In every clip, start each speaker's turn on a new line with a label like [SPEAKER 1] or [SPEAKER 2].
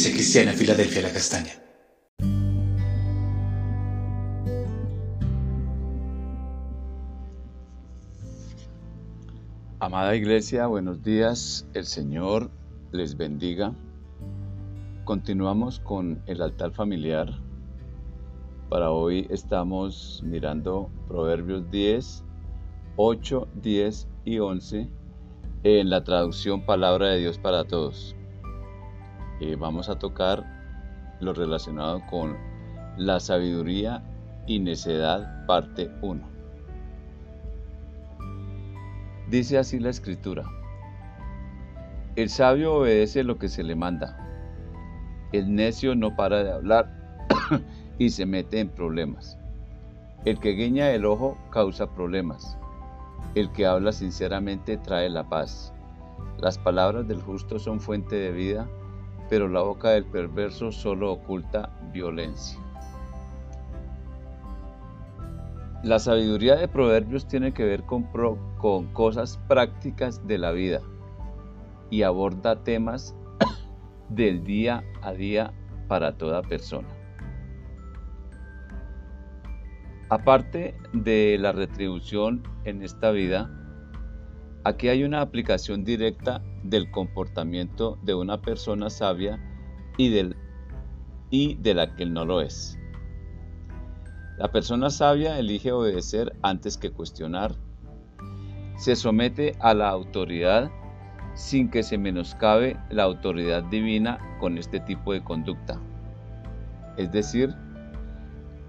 [SPEAKER 1] Iglesia Cristiana Filadelfia La Castaña.
[SPEAKER 2] Amada Iglesia, buenos días. El Señor les bendiga. Continuamos con el altar familiar. Para hoy estamos mirando Proverbios 10, 8, 10 y 11 en la traducción Palabra de Dios para Todos. Eh, vamos a tocar lo relacionado con la sabiduría y necedad, parte 1. Dice así la escritura. El sabio obedece lo que se le manda. El necio no para de hablar y se mete en problemas. El que guiña el ojo causa problemas. El que habla sinceramente trae la paz. Las palabras del justo son fuente de vida, pero la boca del perverso solo oculta violencia. La sabiduría de Proverbios tiene que ver con, con cosas prácticas de la vida y aborda temas del día a día para toda persona. Aparte de la retribución en esta vida, aquí hay una aplicación directa del comportamiento de una persona sabia y, del, y de la que no lo es. La persona sabia elige obedecer antes que cuestionar. Se somete a la autoridad sin que se menoscabe la autoridad divina con este tipo de conducta. Es decir,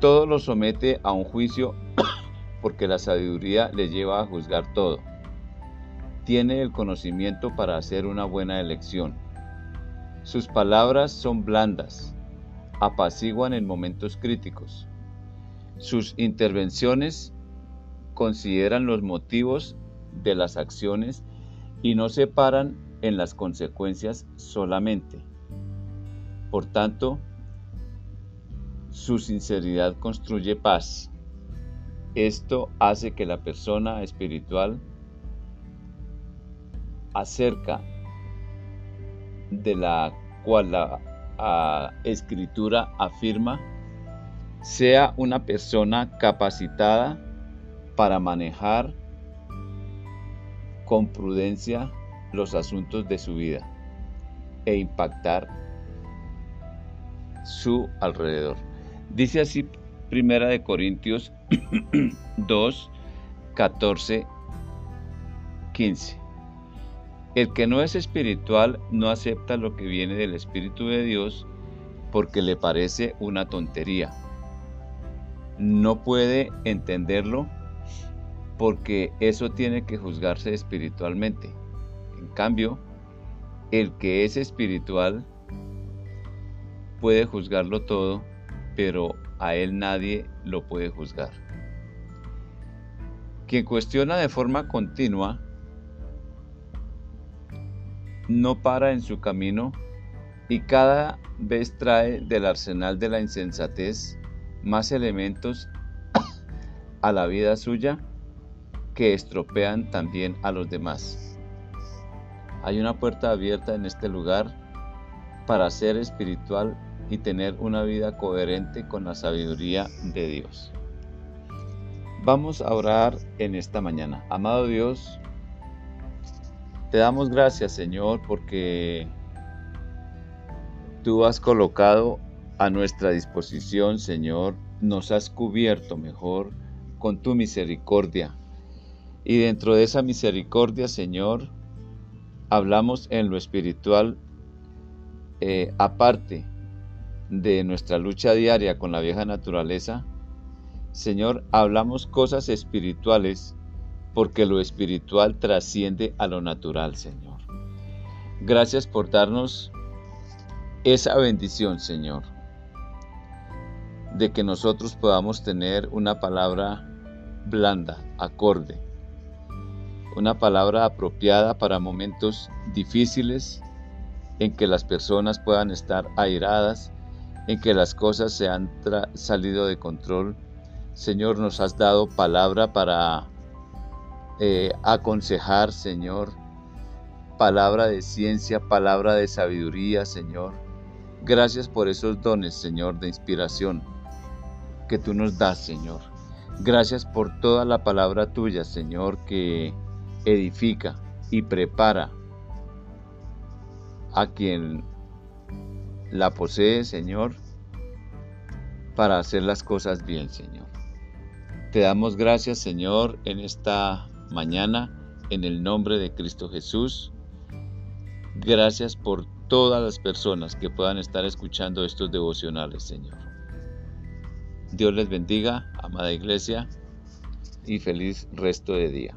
[SPEAKER 2] todo lo somete a un juicio porque la sabiduría le lleva a juzgar todo. Tiene el conocimiento para hacer una buena elección. Sus palabras son blandas, apaciguan en momentos críticos. Sus intervenciones consideran los motivos de las acciones y no se paran en las consecuencias solamente. Por tanto, su sinceridad construye paz. Esto hace que la persona espiritual acerca de la cual la escritura afirma sea una persona capacitada para manejar con prudencia los asuntos de su vida e impactar su alrededor. Dice así Primera de Corintios 2, 14, 15. El que no es espiritual no acepta lo que viene del Espíritu de Dios porque le parece una tontería no puede entenderlo porque eso tiene que juzgarse espiritualmente. En cambio, el que es espiritual puede juzgarlo todo, pero a él nadie lo puede juzgar. Quien cuestiona de forma continua no para en su camino y cada vez trae del arsenal de la insensatez más elementos a la vida suya que estropean también a los demás. Hay una puerta abierta en este lugar para ser espiritual y tener una vida coherente con la sabiduría de Dios. Vamos a orar en esta mañana. Amado Dios, te damos gracias Señor porque tú has colocado a nuestra disposición, Señor, nos has cubierto mejor con tu misericordia. Y dentro de esa misericordia, Señor, hablamos en lo espiritual, eh, aparte de nuestra lucha diaria con la vieja naturaleza, Señor, hablamos cosas espirituales porque lo espiritual trasciende a lo natural, Señor. Gracias por darnos esa bendición, Señor de que nosotros podamos tener una palabra blanda, acorde, una palabra apropiada para momentos difíciles en que las personas puedan estar airadas, en que las cosas se han salido de control. Señor, nos has dado palabra para eh, aconsejar, Señor, palabra de ciencia, palabra de sabiduría, Señor Gracias por esos dones, Señor, de inspiración que tú nos das, Señor. Gracias por toda la palabra tuya, Señor, que edifica y prepara a quien la posee, Señor, para hacer las cosas bien, Señor. Te damos gracias, Señor, en esta mañana, en el nombre de Cristo Jesús. Gracias por todas las personas que puedan estar escuchando estos devocionales, Señor. Dios les bendiga, amada iglesia, y feliz resto de día.